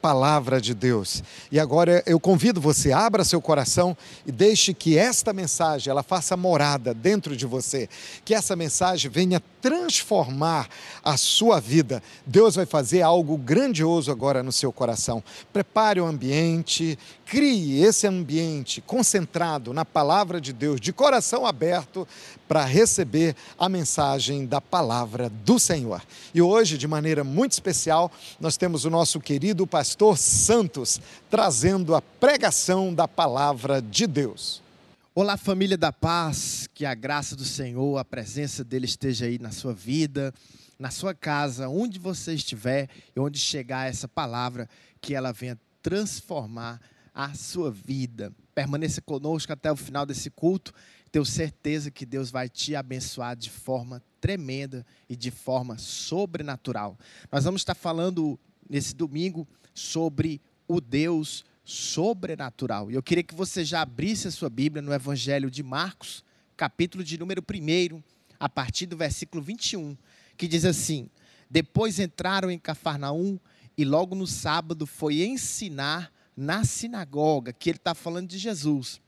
palavra de Deus. E agora eu convido você, abra seu coração e deixe que esta mensagem ela faça morada dentro de você, que essa mensagem venha transformar a sua vida. Deus vai fazer algo grandioso agora no seu coração. Prepare o ambiente, crie esse ambiente concentrado na palavra de Deus, de coração aberto para receber a mensagem da palavra do Senhor. E hoje, de maneira muito especial, nós temos o nosso querido pastor pastor Santos, trazendo a pregação da palavra de Deus. Olá, família da paz, que a graça do Senhor, a presença dele esteja aí na sua vida, na sua casa, onde você estiver e onde chegar essa palavra, que ela venha transformar a sua vida. Permaneça conosco até o final desse culto. Tenho certeza que Deus vai te abençoar de forma tremenda e de forma sobrenatural. Nós vamos estar falando nesse domingo sobre o Deus sobrenatural. E eu queria que você já abrisse a sua Bíblia no Evangelho de Marcos, capítulo de número 1, a partir do versículo 21, que diz assim: Depois entraram em Cafarnaum e logo no sábado foi ensinar na sinagoga, que ele está falando de Jesus.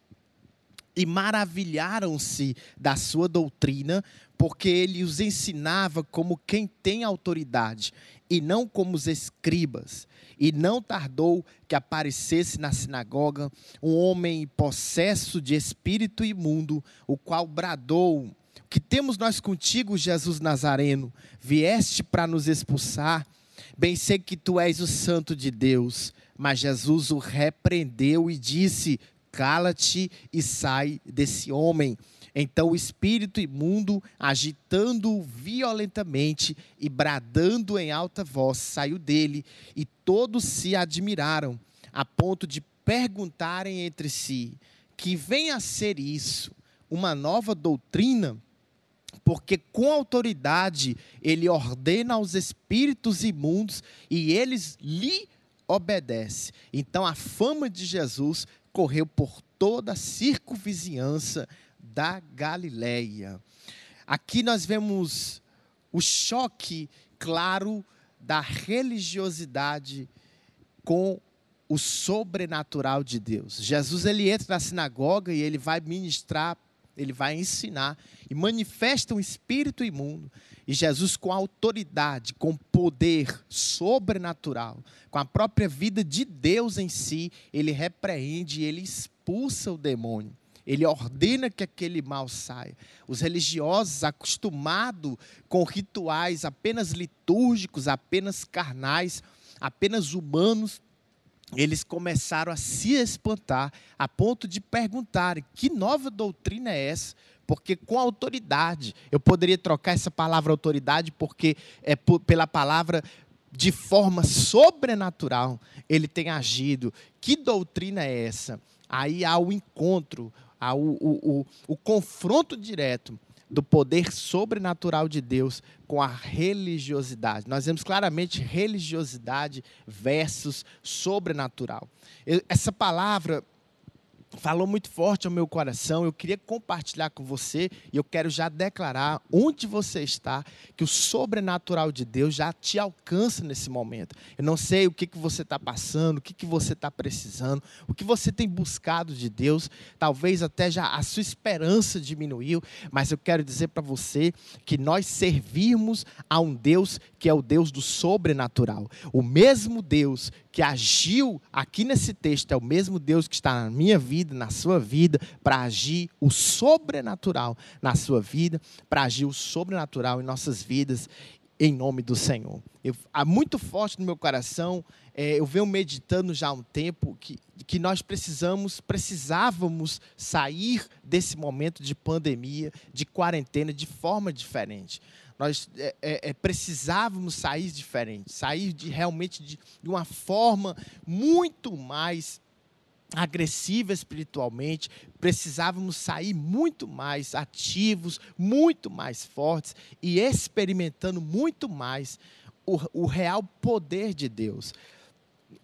E maravilharam-se da sua doutrina, porque ele os ensinava como quem tem autoridade, e não como os escribas. E não tardou que aparecesse na sinagoga um homem possesso de espírito imundo, o qual bradou: Que temos nós contigo, Jesus Nazareno? Vieste para nos expulsar? Bem sei que tu és o santo de Deus. Mas Jesus o repreendeu e disse: Cala-te e sai desse homem. Então o espírito imundo, agitando violentamente e bradando em alta voz, saiu dele, e todos se admiraram, a ponto de perguntarem entre si: que vem a ser isso? Uma nova doutrina? Porque com autoridade ele ordena aos espíritos imundos e eles lhe obedecem. Então a fama de Jesus correu por toda a circunvizinhança da Galileia. Aqui nós vemos o choque claro da religiosidade com o sobrenatural de Deus. Jesus ele entra na sinagoga e ele vai ministrar, ele vai ensinar e manifesta um espírito imundo. E Jesus com autoridade, com poder sobrenatural, com a própria vida de Deus em si, ele repreende, ele expulsa o demônio. Ele ordena que aquele mal saia. Os religiosos, acostumados com rituais apenas litúrgicos, apenas carnais, apenas humanos, eles começaram a se espantar a ponto de perguntarem: que nova doutrina é essa? Porque com autoridade, eu poderia trocar essa palavra autoridade, porque é pela palavra de forma sobrenatural ele tem agido. Que doutrina é essa? Aí há o encontro, a, o, o, o confronto direto do poder sobrenatural de Deus com a religiosidade. Nós vemos claramente religiosidade versus sobrenatural. Essa palavra falou muito forte ao meu coração. Eu queria compartilhar com você e eu quero já declarar onde você está, que o sobrenatural de Deus já te alcança nesse momento. Eu não sei o que, que você está passando, o que, que você está precisando, o que você tem buscado de Deus. Talvez até já a sua esperança diminuiu, mas eu quero dizer para você que nós servimos a um Deus que é o Deus do sobrenatural. O mesmo Deus que agiu aqui nesse texto é o mesmo Deus que está na minha vida, na sua vida, para agir o sobrenatural na sua vida, para agir o sobrenatural em nossas vidas, em nome do Senhor. Eu, há muito forte no meu coração, é, eu venho meditando já há um tempo que, que nós precisamos, precisávamos sair desse momento de pandemia, de quarentena, de forma diferente nós é, é, é, precisávamos sair diferente, sair de realmente de, de uma forma muito mais agressiva espiritualmente, precisávamos sair muito mais ativos, muito mais fortes e experimentando muito mais o, o real poder de Deus.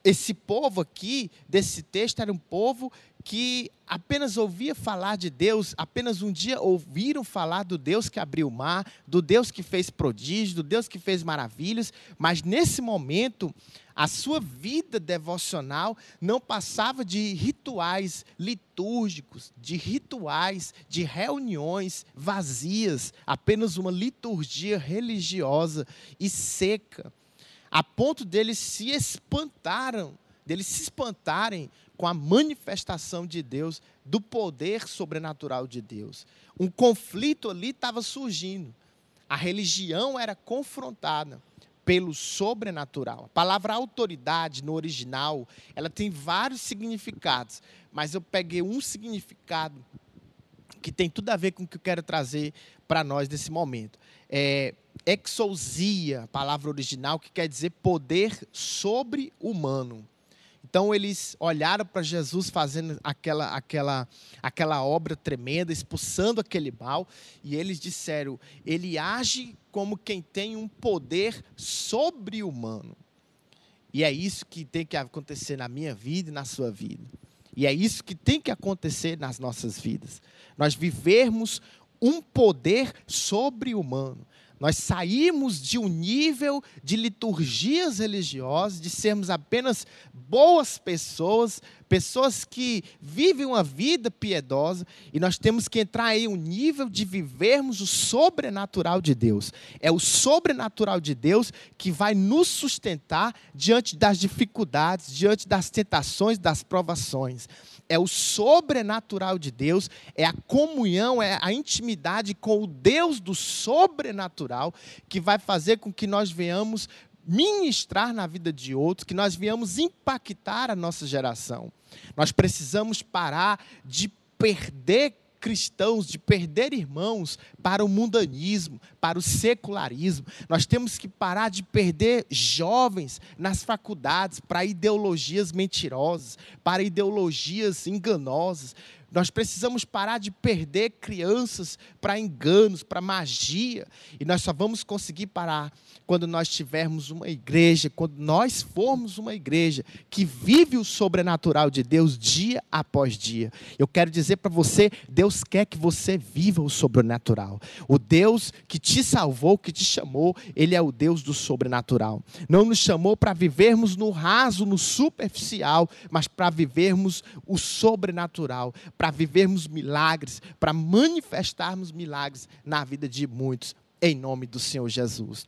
esse povo aqui, desse texto, era um povo que apenas ouvia falar de Deus, apenas um dia ouviram falar do Deus que abriu o mar, do Deus que fez prodígios, do Deus que fez maravilhas, mas nesse momento a sua vida devocional não passava de rituais litúrgicos, de rituais, de reuniões vazias, apenas uma liturgia religiosa e seca, a ponto deles se espantaram, deles se espantarem com a manifestação de Deus, do poder sobrenatural de Deus. Um conflito ali estava surgindo. A religião era confrontada pelo sobrenatural. A palavra autoridade no original, ela tem vários significados, mas eu peguei um significado que tem tudo a ver com o que eu quero trazer para nós nesse momento. É exousia, palavra original, que quer dizer poder sobre-humano. Então eles olharam para Jesus fazendo aquela, aquela, aquela obra tremenda, expulsando aquele mal, e eles disseram: ele age como quem tem um poder sobre-humano. E é isso que tem que acontecer na minha vida e na sua vida. E é isso que tem que acontecer nas nossas vidas. Nós vivermos um poder sobre-humano. Nós saímos de um nível de liturgias religiosas, de sermos apenas boas pessoas, pessoas que vivem uma vida piedosa, e nós temos que entrar em um nível de vivermos o sobrenatural de Deus. É o sobrenatural de Deus que vai nos sustentar diante das dificuldades, diante das tentações, das provações é o sobrenatural de Deus, é a comunhão, é a intimidade com o Deus do sobrenatural que vai fazer com que nós venhamos ministrar na vida de outros, que nós venhamos impactar a nossa geração. Nós precisamos parar de perder cristãos de perder irmãos para o mundanismo, para o secularismo. Nós temos que parar de perder jovens nas faculdades para ideologias mentirosas, para ideologias enganosas. Nós precisamos parar de perder crianças para enganos, para magia. E nós só vamos conseguir parar quando nós tivermos uma igreja, quando nós formos uma igreja que vive o sobrenatural de Deus dia após dia. Eu quero dizer para você: Deus quer que você viva o sobrenatural. O Deus que te salvou, que te chamou, Ele é o Deus do sobrenatural. Não nos chamou para vivermos no raso, no superficial, mas para vivermos o sobrenatural, para vivermos milagres, para manifestarmos milagres na vida de muitos, em nome do Senhor Jesus.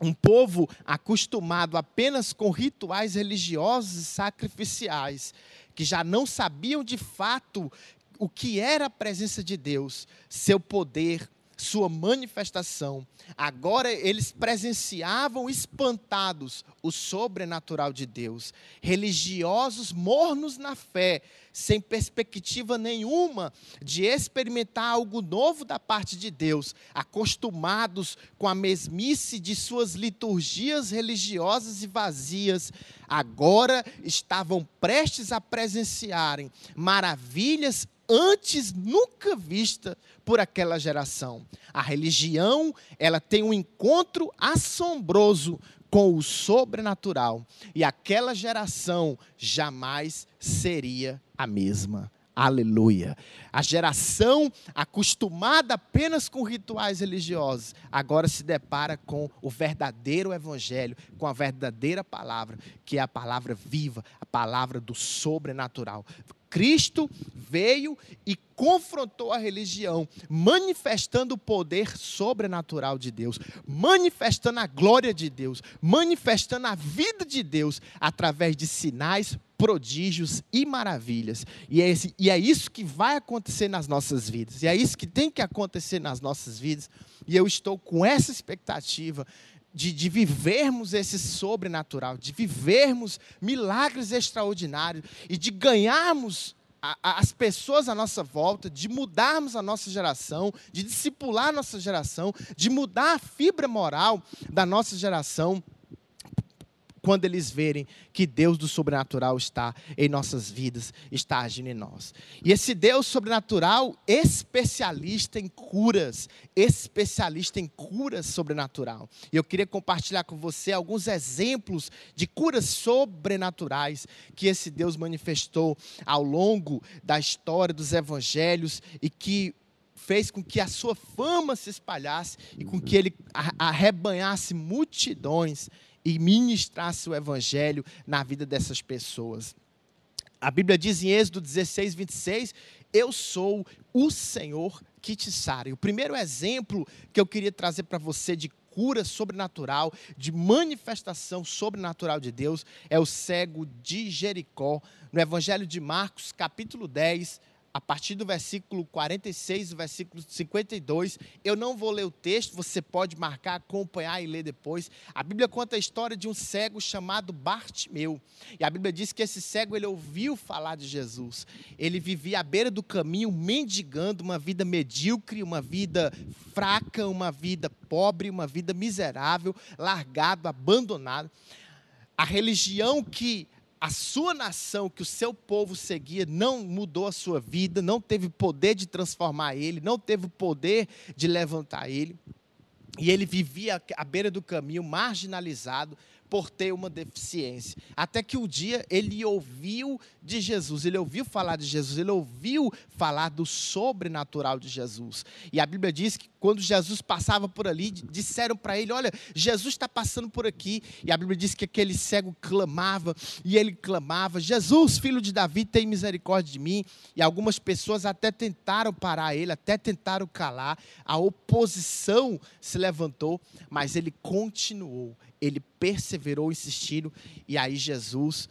Um povo acostumado apenas com rituais religiosos e sacrificiais, que já não sabiam de fato o que era a presença de Deus, seu poder, sua manifestação. Agora eles presenciavam espantados o sobrenatural de Deus. Religiosos mornos na fé, sem perspectiva nenhuma de experimentar algo novo da parte de Deus, acostumados com a mesmice de suas liturgias religiosas e vazias, agora estavam prestes a presenciarem maravilhas antes nunca vista por aquela geração. A religião, ela tem um encontro assombroso com o sobrenatural, e aquela geração jamais seria a mesma. Aleluia. A geração acostumada apenas com rituais religiosos, agora se depara com o verdadeiro evangelho, com a verdadeira palavra, que é a palavra viva, a palavra do sobrenatural. Cristo veio e confrontou a religião, manifestando o poder sobrenatural de Deus, manifestando a glória de Deus, manifestando a vida de Deus através de sinais, prodígios e maravilhas. E é, esse, e é isso que vai acontecer nas nossas vidas, e é isso que tem que acontecer nas nossas vidas. E eu estou com essa expectativa de, de, vivermos esse sobrenatural, de vivermos milagres extraordinários e de ganharmos a, a, as pessoas à nossa volta, de mudarmos a nossa geração, de discipular a nossa geração, de mudar a fibra moral da nossa geração quando eles verem que Deus do sobrenatural está em nossas vidas, está agindo em nós. E esse Deus sobrenatural, especialista em curas, especialista em curas sobrenatural. E eu queria compartilhar com você alguns exemplos de curas sobrenaturais que esse Deus manifestou ao longo da história dos evangelhos e que fez com que a sua fama se espalhasse e com que ele arrebanhasse multidões e ministrasse o evangelho na vida dessas pessoas. A Bíblia diz em Êxodo 16, 26, eu sou o Senhor que te sara. E o primeiro exemplo que eu queria trazer para você de cura sobrenatural, de manifestação sobrenatural de Deus, é o cego de Jericó, no Evangelho de Marcos, capítulo 10, a partir do versículo 46, versículo 52. Eu não vou ler o texto, você pode marcar, acompanhar e ler depois. A Bíblia conta a história de um cego chamado Bartimeu. E a Bíblia diz que esse cego ele ouviu falar de Jesus. Ele vivia à beira do caminho, mendigando uma vida medíocre, uma vida fraca, uma vida pobre, uma vida miserável, largado, abandonado. A religião que a sua nação, que o seu povo seguia, não mudou a sua vida, não teve poder de transformar ele, não teve poder de levantar ele. E ele vivia à beira do caminho, marginalizado, por ter uma deficiência. Até que um dia ele ouviu de Jesus, ele ouviu falar de Jesus, ele ouviu falar do sobrenatural de Jesus. E a Bíblia diz que quando Jesus passava por ali, disseram para ele: Olha, Jesus está passando por aqui. E a Bíblia diz que aquele cego clamava, e ele clamava: Jesus, filho de Davi, tem misericórdia de mim. E algumas pessoas até tentaram parar ele, até tentaram calar. A oposição se levantou, mas ele continuou ele perseverou insistindo, e aí Jesus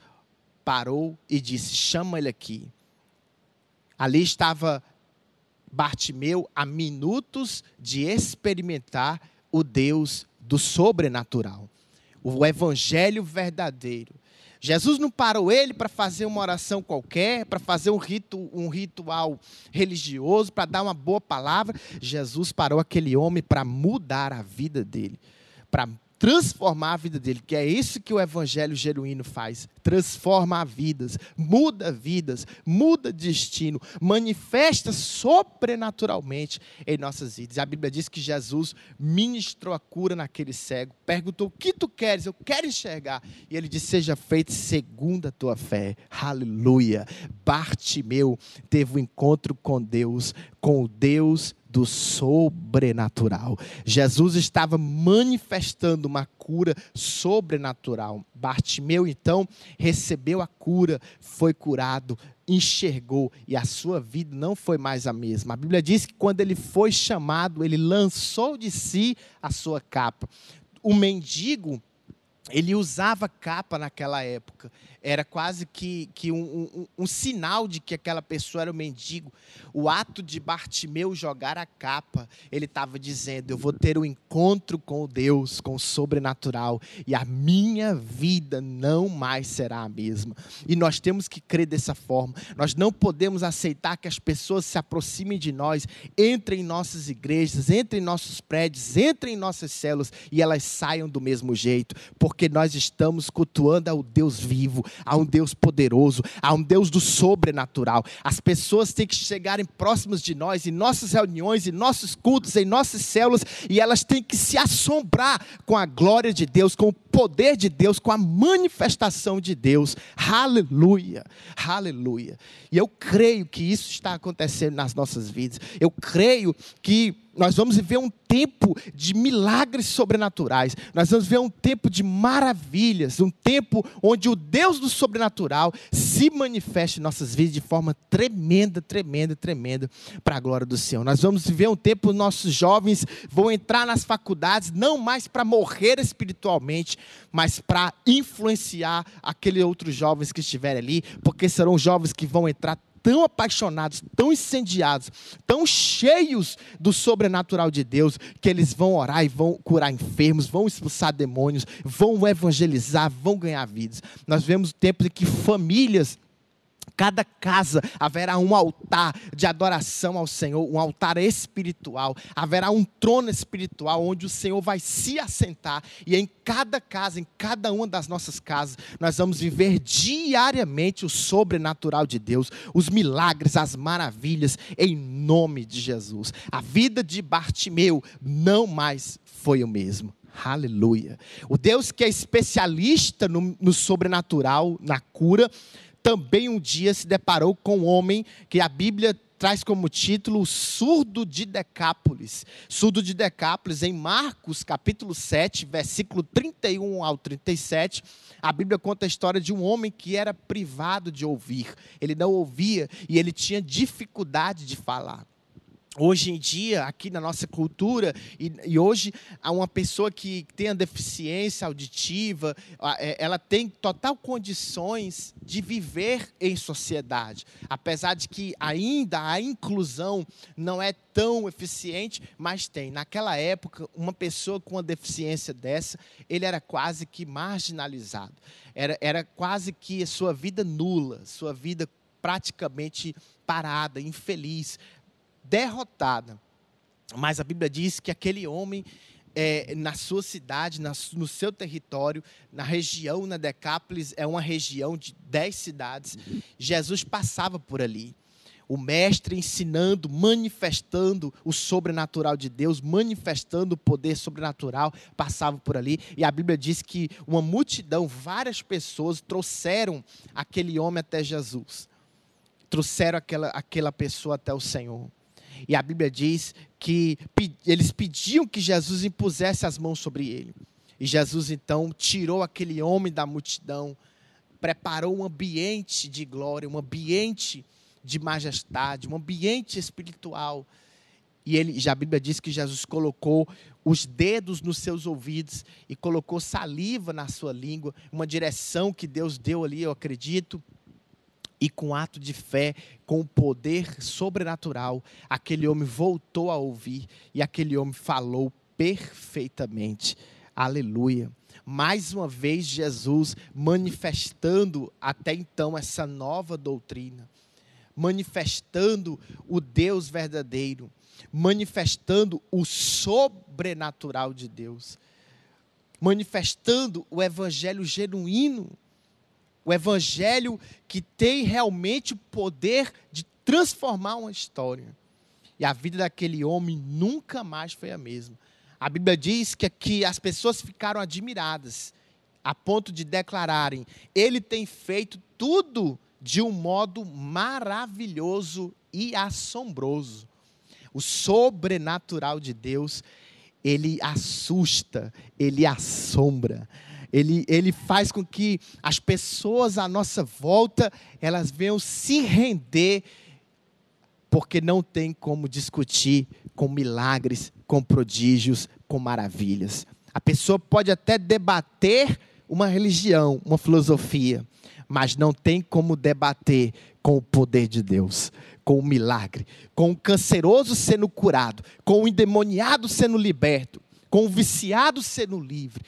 parou e disse: chama ele aqui. Ali estava Bartimeu a minutos de experimentar o Deus do sobrenatural, o evangelho verdadeiro. Jesus não parou ele para fazer uma oração qualquer, para fazer um, rito, um ritual religioso, para dar uma boa palavra. Jesus parou aquele homem para mudar a vida dele, para transformar a vida dele, que é isso que o evangelho genuíno faz, transforma vidas, muda vidas, muda destino, manifesta sobrenaturalmente em nossas vidas. A Bíblia diz que Jesus ministrou a cura naquele cego, perguntou: "O que tu queres? Eu quero enxergar". E ele disse: "Seja feito segundo a tua fé". Aleluia. Bartimeu teve um encontro com Deus, com o Deus do sobrenatural. Jesus estava manifestando uma cura sobrenatural. Bartimeu, então, recebeu a cura, foi curado, enxergou e a sua vida não foi mais a mesma. A Bíblia diz que quando ele foi chamado, ele lançou de si a sua capa. O mendigo, ele usava capa naquela época era quase que, que um, um, um, sinal de que aquela pessoa era um mendigo. O ato de Bartimeu jogar a capa, ele estava dizendo: Eu vou ter um encontro com Deus, com o sobrenatural, e a minha vida não mais será a mesma. E nós temos que crer dessa forma. Nós não podemos aceitar que as pessoas se aproximem de nós, entrem em nossas igrejas, entrem em nossos prédios, entrem em nossas células e elas saiam do mesmo jeito, porque nós estamos cultuando ao Deus vivo, a um Deus poderoso, a um Deus do sobrenatural. As pessoas têm que chegarem próximas de nós, em nossas reuniões, em nossos cultos, em nossas células, e elas têm que se assombrar com a glória de Deus, com o poder de Deus, com a manifestação de Deus. Aleluia, aleluia. E eu creio que isso está acontecendo nas nossas vidas. Eu creio que nós vamos viver um tempo de milagres sobrenaturais. Nós vamos ver um tempo de maravilhas, um tempo onde o Deus do sobrenatural se manifesta em nossas vidas de forma tremenda, tremenda, tremenda para a glória do Senhor. Nós vamos viver um tempo nossos jovens vão entrar nas faculdades não mais para morrer espiritualmente, mas para influenciar aqueles outros jovens que estiverem ali, porque serão jovens que vão entrar tão apaixonados, tão incendiados, tão cheios do sobrenatural de Deus, que eles vão orar e vão curar enfermos, vão expulsar demônios, vão evangelizar, vão ganhar vidas. Nós vemos tempos em que famílias cada casa haverá um altar de adoração ao Senhor, um altar espiritual. Haverá um trono espiritual onde o Senhor vai se assentar. E em cada casa, em cada uma das nossas casas, nós vamos viver diariamente o sobrenatural de Deus, os milagres, as maravilhas, em nome de Jesus. A vida de Bartimeu não mais foi o mesmo. Aleluia. O Deus que é especialista no, no sobrenatural, na cura, também um dia se deparou com um homem que a Bíblia traz como título surdo de Decápolis. Surdo de Decápolis, em Marcos capítulo 7, versículo 31 ao 37, a Bíblia conta a história de um homem que era privado de ouvir. Ele não ouvia e ele tinha dificuldade de falar. Hoje em dia, aqui na nossa cultura, e, e, hoje, uma pessoa que tem a deficiência auditiva, é, ela tem total condições de viver em sociedade. Apesar de que ainda a inclusão não é tão eficiente, mas tem. Naquela época, uma pessoa com uma deficiência dessa, ele era quase que marginalizado. Era, era quase que sua vida nula, sua vida praticamente parada, infeliz, derrotada. Mas a Bíblia diz que aquele homem, é, na sua cidade, na, no seu território, na região, na Decápolis, é uma região de dez cidades, Jesus passava por ali. O mestre ensinando, manifestando o sobrenatural de Deus, manifestando o poder sobrenatural, passava por ali. E a Bíblia diz que uma multidão, várias pessoas, trouxeram aquele homem até Jesus. Trouxeram aquela, aquela pessoa até o Senhor. E a Bíblia diz que eles pediam que Jesus impusesse as mãos sobre ele. E Jesus então tirou aquele homem da multidão, preparou um ambiente de glória, um ambiente de majestade, um ambiente espiritual. E ele, já a Bíblia diz que Jesus colocou os dedos nos seus ouvidos e colocou saliva na sua língua, uma direção que Deus deu ali, eu acredito e com ato de fé, com poder sobrenatural, aquele homem voltou a ouvir e aquele homem falou perfeitamente. Aleluia. Mais uma vez, Jesus manifestando até então essa nova doutrina, manifestando o Deus verdadeiro, manifestando o sobrenatural de Deus, manifestando o evangelho genuíno o evangelho que tem realmente o poder de transformar uma história. E a vida daquele homem nunca mais foi a mesma. A Bíblia diz que, que as pessoas ficaram admiradas, a ponto de declararem: Ele tem feito tudo de um modo maravilhoso e assombroso. O sobrenatural de Deus, ele assusta, ele assombra ele, ele faz com que as pessoas à nossa volta, elas venham se render, porque não tem como discutir com milagres, com prodígios, com maravilhas. A pessoa pode até debater uma religião, uma filosofia, mas não tem como debater com o poder de Deus, com o milagre, com o canceroso sendo curado, com o endemoniado sendo liberto, com o viciado sendo livre,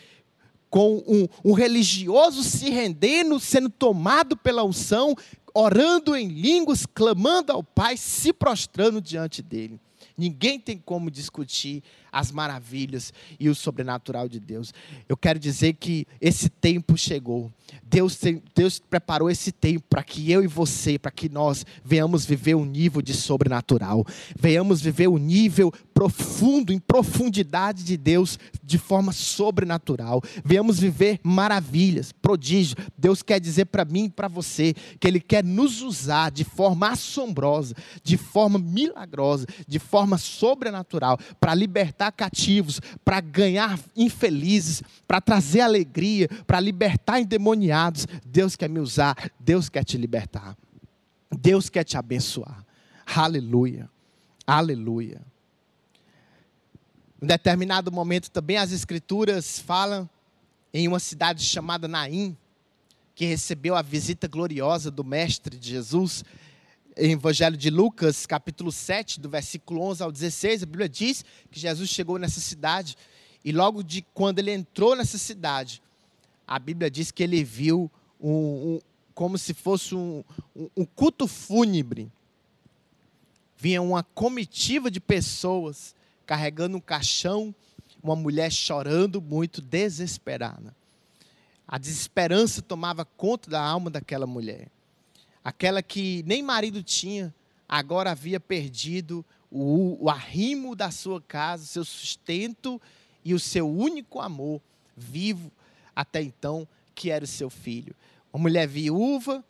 com um, um religioso se rendendo, sendo tomado pela unção, orando em línguas, clamando ao Pai, se prostrando diante dele. Ninguém tem como discutir as maravilhas e o sobrenatural de Deus. Eu quero dizer que esse tempo chegou. Deus, tem, Deus preparou esse tempo para que eu e você, para que nós venhamos viver um nível de sobrenatural, venhamos viver um nível profundo, em profundidade de Deus, de forma sobrenatural. Venhamos viver maravilhas, prodígios. Deus quer dizer para mim e para você que Ele quer nos usar de forma assombrosa, de forma milagrosa, de forma sobrenatural, para libertar cativos, para ganhar infelizes, para trazer alegria, para libertar endemoniados. Deus quer me usar, Deus quer te libertar. Deus quer te abençoar. Aleluia. Aleluia. Em determinado momento também as escrituras falam em uma cidade chamada Naim, que recebeu a visita gloriosa do mestre de Jesus. Em Evangelho de Lucas, capítulo 7, do versículo 11 ao 16, a Bíblia diz que Jesus chegou nessa cidade e logo de quando ele entrou nessa cidade, a Bíblia diz que ele viu um, um como se fosse um, um, um culto fúnebre. Vinha uma comitiva de pessoas carregando um caixão, uma mulher chorando muito, desesperada. A desesperança tomava conta da alma daquela mulher. Aquela que nem marido tinha, agora havia perdido o, o arrimo da sua casa, seu sustento e o seu único amor vivo até então, que era o seu filho. Uma mulher viúva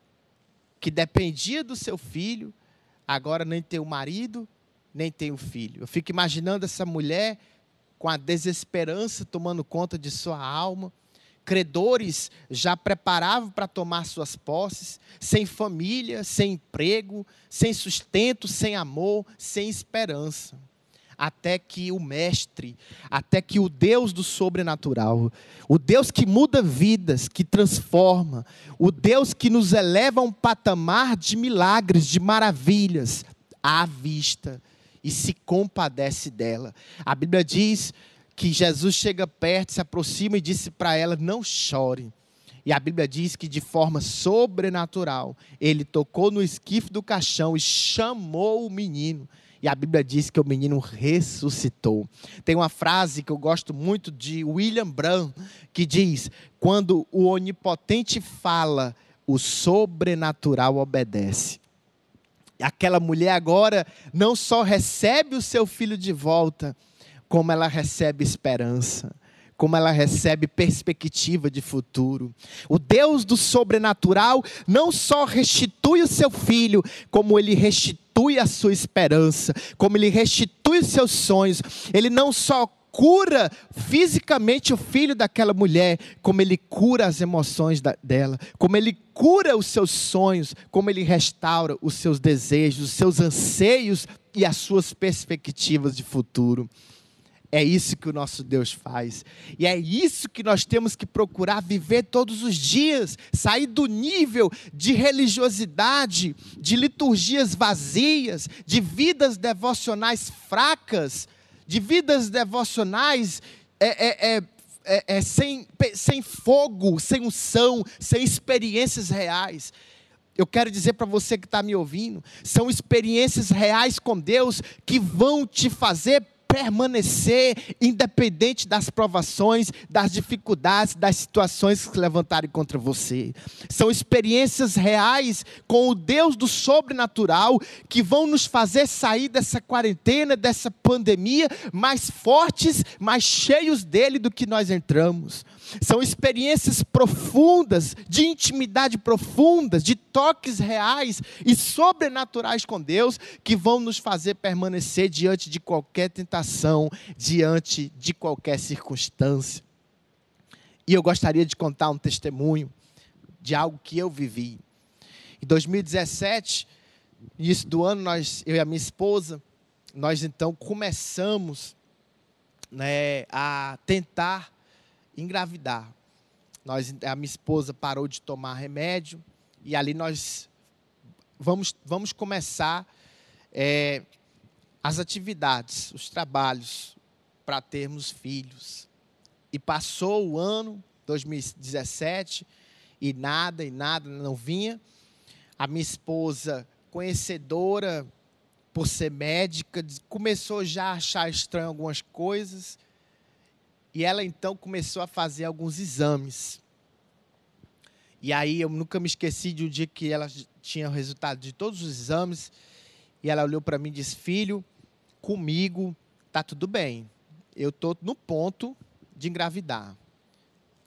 que dependia do seu filho, agora nem tem o marido, nem tem o filho. Eu fico imaginando essa mulher com a desesperança tomando conta de sua alma. Credores já preparavam para tomar suas posses, sem família, sem emprego, sem sustento, sem amor, sem esperança até que o Mestre, até que o Deus do sobrenatural, o Deus que muda vidas, que transforma, o Deus que nos eleva a um patamar de milagres, de maravilhas, à vista e se compadece dela. A Bíblia diz que Jesus chega perto, se aproxima e disse para ela: Não chore. E a Bíblia diz que de forma sobrenatural, ele tocou no esquife do caixão e chamou o menino. E a Bíblia diz que o menino ressuscitou. Tem uma frase que eu gosto muito de William Branham, que diz: Quando o onipotente fala, o sobrenatural obedece. Aquela mulher agora não só recebe o seu filho de volta, como ela recebe esperança como ela recebe perspectiva de futuro. O Deus do sobrenatural não só restitui o seu filho, como ele restitui a sua esperança, como ele restitui os seus sonhos. Ele não só cura fisicamente o filho daquela mulher, como ele cura as emoções da, dela, como ele cura os seus sonhos, como ele restaura os seus desejos, os seus anseios e as suas perspectivas de futuro. É isso que o nosso Deus faz. E é isso que nós temos que procurar viver todos os dias. Sair do nível de religiosidade, de liturgias vazias, de vidas devocionais fracas, de vidas devocionais é, é, é, é, é sem, sem fogo, sem unção, sem experiências reais. Eu quero dizer para você que está me ouvindo: são experiências reais com Deus que vão te fazer permanecer independente das provações, das dificuldades, das situações que se levantarem contra você. São experiências reais com o Deus do sobrenatural que vão nos fazer sair dessa quarentena, dessa pandemia, mais fortes, mais cheios dele do que nós entramos. São experiências profundas, de intimidade profunda, de toques reais e sobrenaturais com Deus, que vão nos fazer permanecer diante de qualquer tentação, diante de qualquer circunstância. E eu gostaria de contar um testemunho de algo que eu vivi. Em 2017, início do ano, nós, eu e a minha esposa, nós então começamos né, a tentar engravidar. Nós, a minha esposa parou de tomar remédio e ali nós vamos, vamos começar é, as atividades, os trabalhos para termos filhos. E passou o ano 2017 e nada e nada não vinha. A minha esposa, conhecedora por ser médica, começou já a achar estranho algumas coisas e ela então começou a fazer alguns exames. E aí eu nunca me esqueci de um dia que ela tinha o resultado de todos os exames. E ela olhou para mim e disse: Filho, comigo tá tudo bem. Eu estou no ponto de engravidar.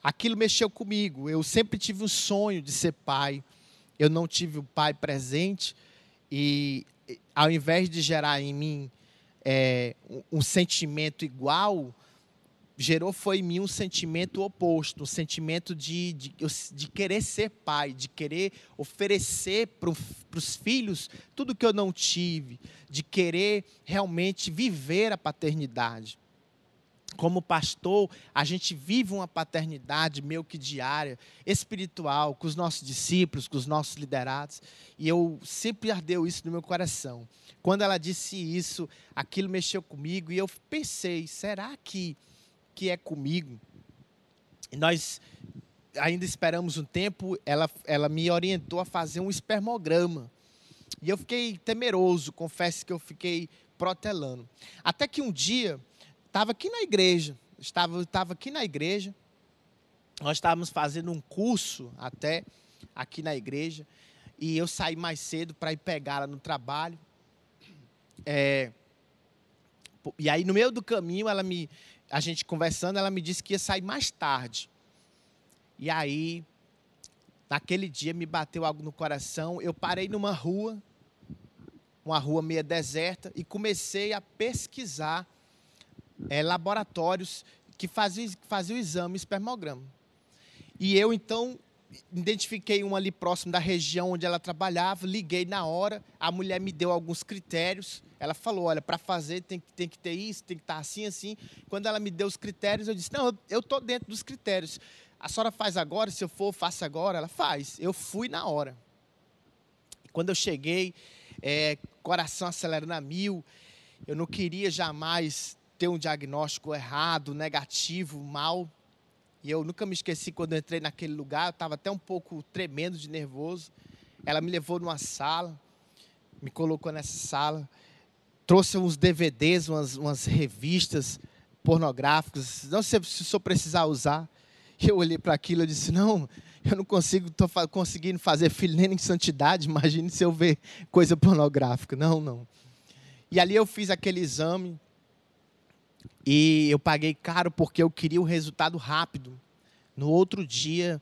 Aquilo mexeu comigo. Eu sempre tive o sonho de ser pai. Eu não tive o pai presente. E ao invés de gerar em mim é, um sentimento igual, gerou foi em mim um sentimento oposto, um sentimento de, de, de querer ser pai, de querer oferecer para os filhos tudo que eu não tive, de querer realmente viver a paternidade. Como pastor, a gente vive uma paternidade meio que diária, espiritual, com os nossos discípulos, com os nossos liderados, e eu sempre ardeu isso no meu coração. Quando ela disse isso, aquilo mexeu comigo e eu pensei: será que que é comigo. E nós ainda esperamos um tempo, ela, ela me orientou a fazer um espermograma. E eu fiquei temeroso, confesso que eu fiquei protelando. Até que um dia, estava aqui na igreja, estava, estava aqui na igreja, nós estávamos fazendo um curso até aqui na igreja, e eu saí mais cedo para ir pegá-la no trabalho. É, e aí, no meio do caminho, ela me, a gente conversando, ela me disse que ia sair mais tarde. E aí, naquele dia, me bateu algo no coração. Eu parei numa rua, uma rua meia deserta, e comecei a pesquisar é, laboratórios que faziam, faziam o exame espermograma. E eu, então, identifiquei um ali próximo da região onde ela trabalhava, liguei na hora, a mulher me deu alguns critérios. Ela falou: olha, para fazer tem, tem que ter isso, tem que estar tá assim, assim. Quando ela me deu os critérios, eu disse: não, eu estou dentro dos critérios. A senhora faz agora, se eu for, faça agora. Ela faz. Eu fui na hora. Quando eu cheguei, é, coração acelerando a mil, eu não queria jamais ter um diagnóstico errado, negativo, mal. E eu nunca me esqueci quando entrei naquele lugar, eu estava até um pouco tremendo de nervoso. Ela me levou numa sala, me colocou nessa sala, trouxe uns DVDs, umas, umas revistas pornográficas. Não sei se o senhor precisar usar. Eu olhei para aquilo e disse: Não, eu não consigo, estou conseguindo fazer filho nem em santidade. Imagine se eu ver coisa pornográfica. Não, não. E ali eu fiz aquele exame. E eu paguei caro porque eu queria o resultado rápido. No outro dia,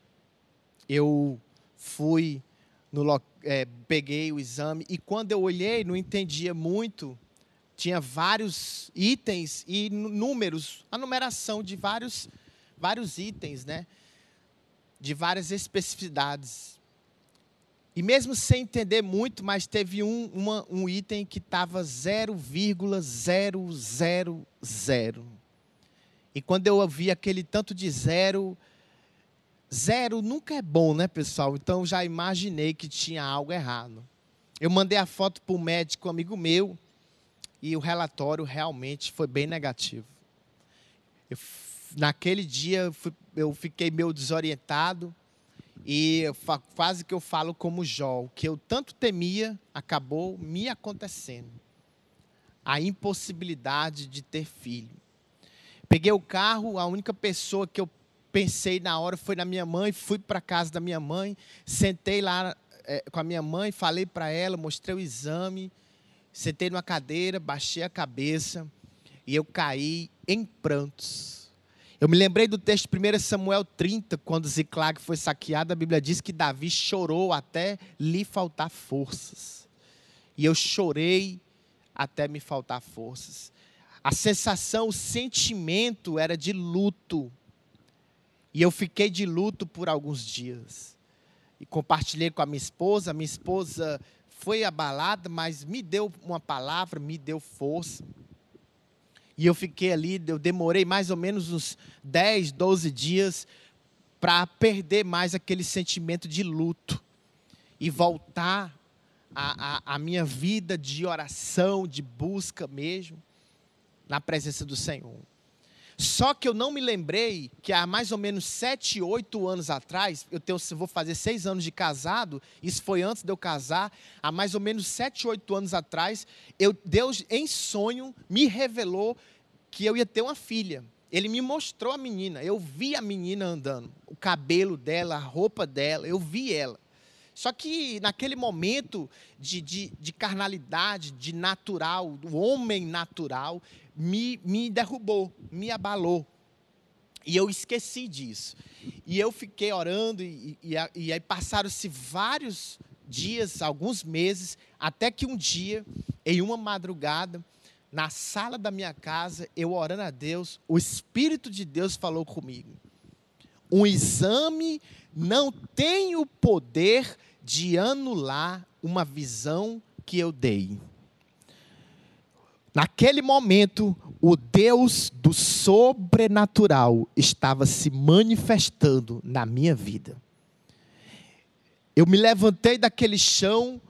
eu fui, no, é, peguei o exame e quando eu olhei, não entendia muito. Tinha vários itens e números, a numeração de vários, vários itens, né? De várias especificidades. E mesmo sem entender muito, mas teve um, uma, um item que estava 0,000. E quando eu ouvi aquele tanto de zero, zero nunca é bom, né, pessoal? Então já imaginei que tinha algo errado. Eu mandei a foto para um médico amigo meu e o relatório realmente foi bem negativo. Eu, naquele dia eu, fiquei meio desorientado e quase que eu falo como Jó, o que eu tanto temia acabou me acontecendo. A impossibilidade de ter filho. Peguei o carro, a única pessoa que eu pensei na hora foi na minha mãe, fui para casa da minha mãe, sentei lá é, com a minha mãe, falei para ela, mostrei o exame, sentei numa cadeira, baixei a cabeça e eu caí em prantos eu me lembrei do texto de 1 Samuel 30, quando Ziclag foi saqueado, a Bíblia diz que Davi chorou até lhe faltar forças. E eu chorei até me faltar forças. A sensação, o sentimento era de luto. E eu fiquei de luto por alguns dias. E compartilhei com a minha esposa, a minha esposa foi abalada, mas me deu uma palavra, me deu força. E eu fiquei ali, eu demorei mais ou menos uns 10, 12 dias para perder mais aquele sentimento de luto e voltar a, minha vida de oração, de busca mesmo, na presença do Senhor. Só que eu não me lembrei que há mais ou menos sete, oito anos atrás, eu tenho, vou fazer seis anos de casado, isso foi antes de eu casar, há mais ou menos sete, oito anos atrás, eu, Deus em sonho me revelou que eu ia ter uma filha. Ele me mostrou a menina, eu vi a menina andando, o cabelo dela, a roupa dela, eu vi ela. Só que naquele momento de, de, de carnalidade, de natural, do homem natural, me, me derrubou, me abalou. E eu esqueci disso. E eu fiquei orando, e, e, e aí passaram-se vários dias, alguns meses, até que um dia, em uma madrugada, na sala da minha casa, eu orando a Deus, o Espírito de Deus falou comigo. Um exame não tem o poder de anular uma visão que eu dei. Naquele momento, o Deus do sobrenatural estava se manifestando na minha vida. Eu me levantei daquele chão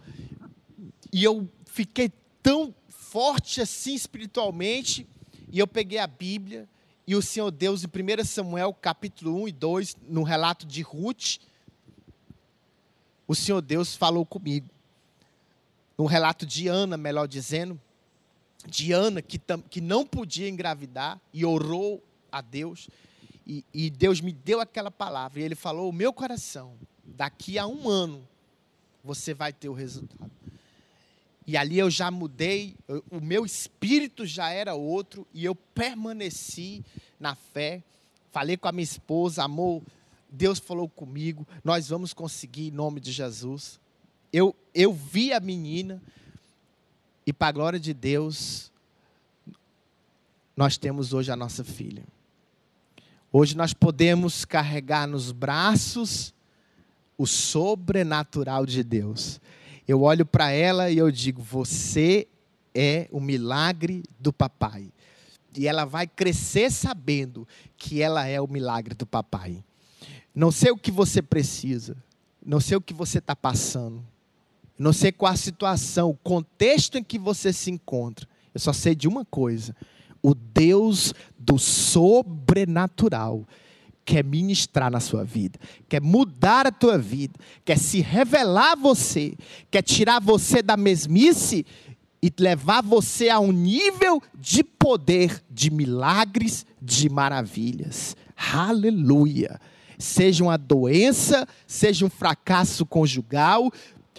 e eu fiquei tão forte assim espiritualmente, e eu peguei a Bíblia e o Senhor Deus, em 1 Samuel capítulo 1 e 2, no relato de Ruth, o Senhor Deus falou comigo. No relato de Ana, melhor dizendo, de Ana, que, que não podia engravidar e orou a Deus. E, e, Deus me deu aquela palavra. E Ele falou: O meu coração, daqui a um ano, você vai ter o resultado. E ali eu já mudei, eu, o meu espírito já era outro, e eu permaneci na fé. Falei com a minha esposa, amor, Deus falou comigo, nós vamos conseguir em nome de Jesus. Eu, eu vi a menina, e para a glória de Deus, nós temos hoje a nossa filha. Hoje nós podemos carregar nos braços o sobrenatural de Deus. Eu olho para ela e eu digo: Você é o milagre do papai. E ela vai crescer sabendo que ela é o milagre do papai. Não sei o que você precisa, não sei o que você está passando, não sei qual a situação, o contexto em que você se encontra. Eu só sei de uma coisa: o Deus do sobrenatural quer ministrar na sua vida, quer mudar a tua vida, quer se revelar a você, quer tirar você da mesmice e levar você a um nível de poder, de milagres, de maravilhas. Aleluia! Seja uma doença, seja um fracasso conjugal,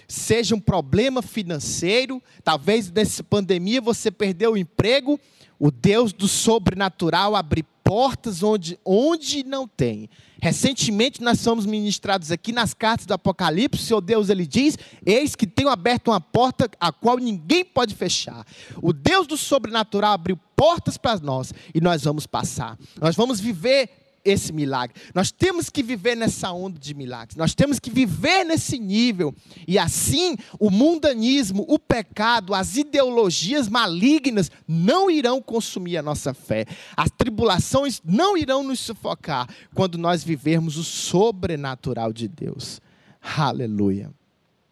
seja um problema financeiro, talvez nessa pandemia você perdeu o emprego, o Deus do sobrenatural abre portas onde, onde não tem. Recentemente nós somos ministrados aqui nas cartas do Apocalipse, o Senhor Deus ele diz: Eis que tenho aberto uma porta a qual ninguém pode fechar. O Deus do sobrenatural abriu portas para nós e nós vamos passar. Nós vamos viver esse milagre. Nós temos que viver nessa onda de milagres. Nós temos que viver nesse nível. E assim, o mundanismo, o pecado, as ideologias malignas não irão consumir a nossa fé. As tribulações não irão nos sufocar quando nós vivermos o sobrenatural de Deus. Aleluia.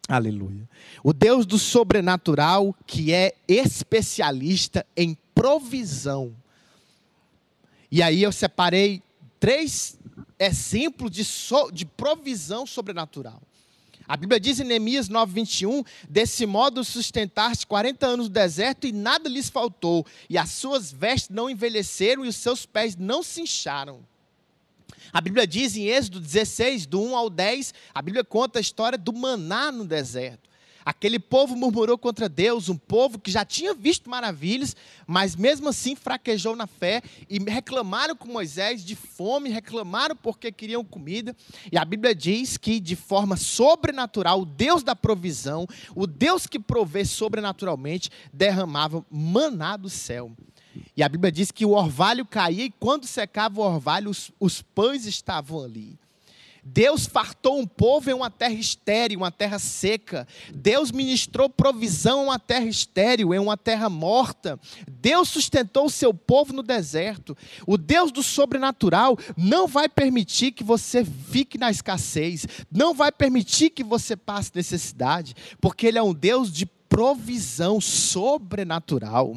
Aleluia. O Deus do sobrenatural, que é especialista em provisão. E aí eu separei três exemplos de, so, de provisão sobrenatural. A Bíblia diz em Neemias 9, 21, desse modo sustentaste 40 anos no deserto e nada lhes faltou, e as suas vestes não envelheceram e os seus pés não se incharam. A Bíblia diz em Êxodo 16, do 1 ao 10, a Bíblia conta a história do maná no deserto. Aquele povo murmurou contra Deus, um povo que já tinha visto maravilhas, mas mesmo assim fraquejou na fé e reclamaram com Moisés de fome, reclamaram porque queriam comida. E a Bíblia diz que de forma sobrenatural, o Deus da provisão, o Deus que provê sobrenaturalmente, derramava maná do céu. E a Bíblia diz que o orvalho caía e quando secava o orvalho, os, os pães estavam ali. Deus fartou um povo em uma terra estéril, uma terra seca. Deus ministrou provisão em uma terra estéril, em uma terra morta. Deus sustentou o seu povo no deserto. O Deus do sobrenatural não vai permitir que você fique na escassez, não vai permitir que você passe necessidade, porque Ele é um Deus de provisão sobrenatural.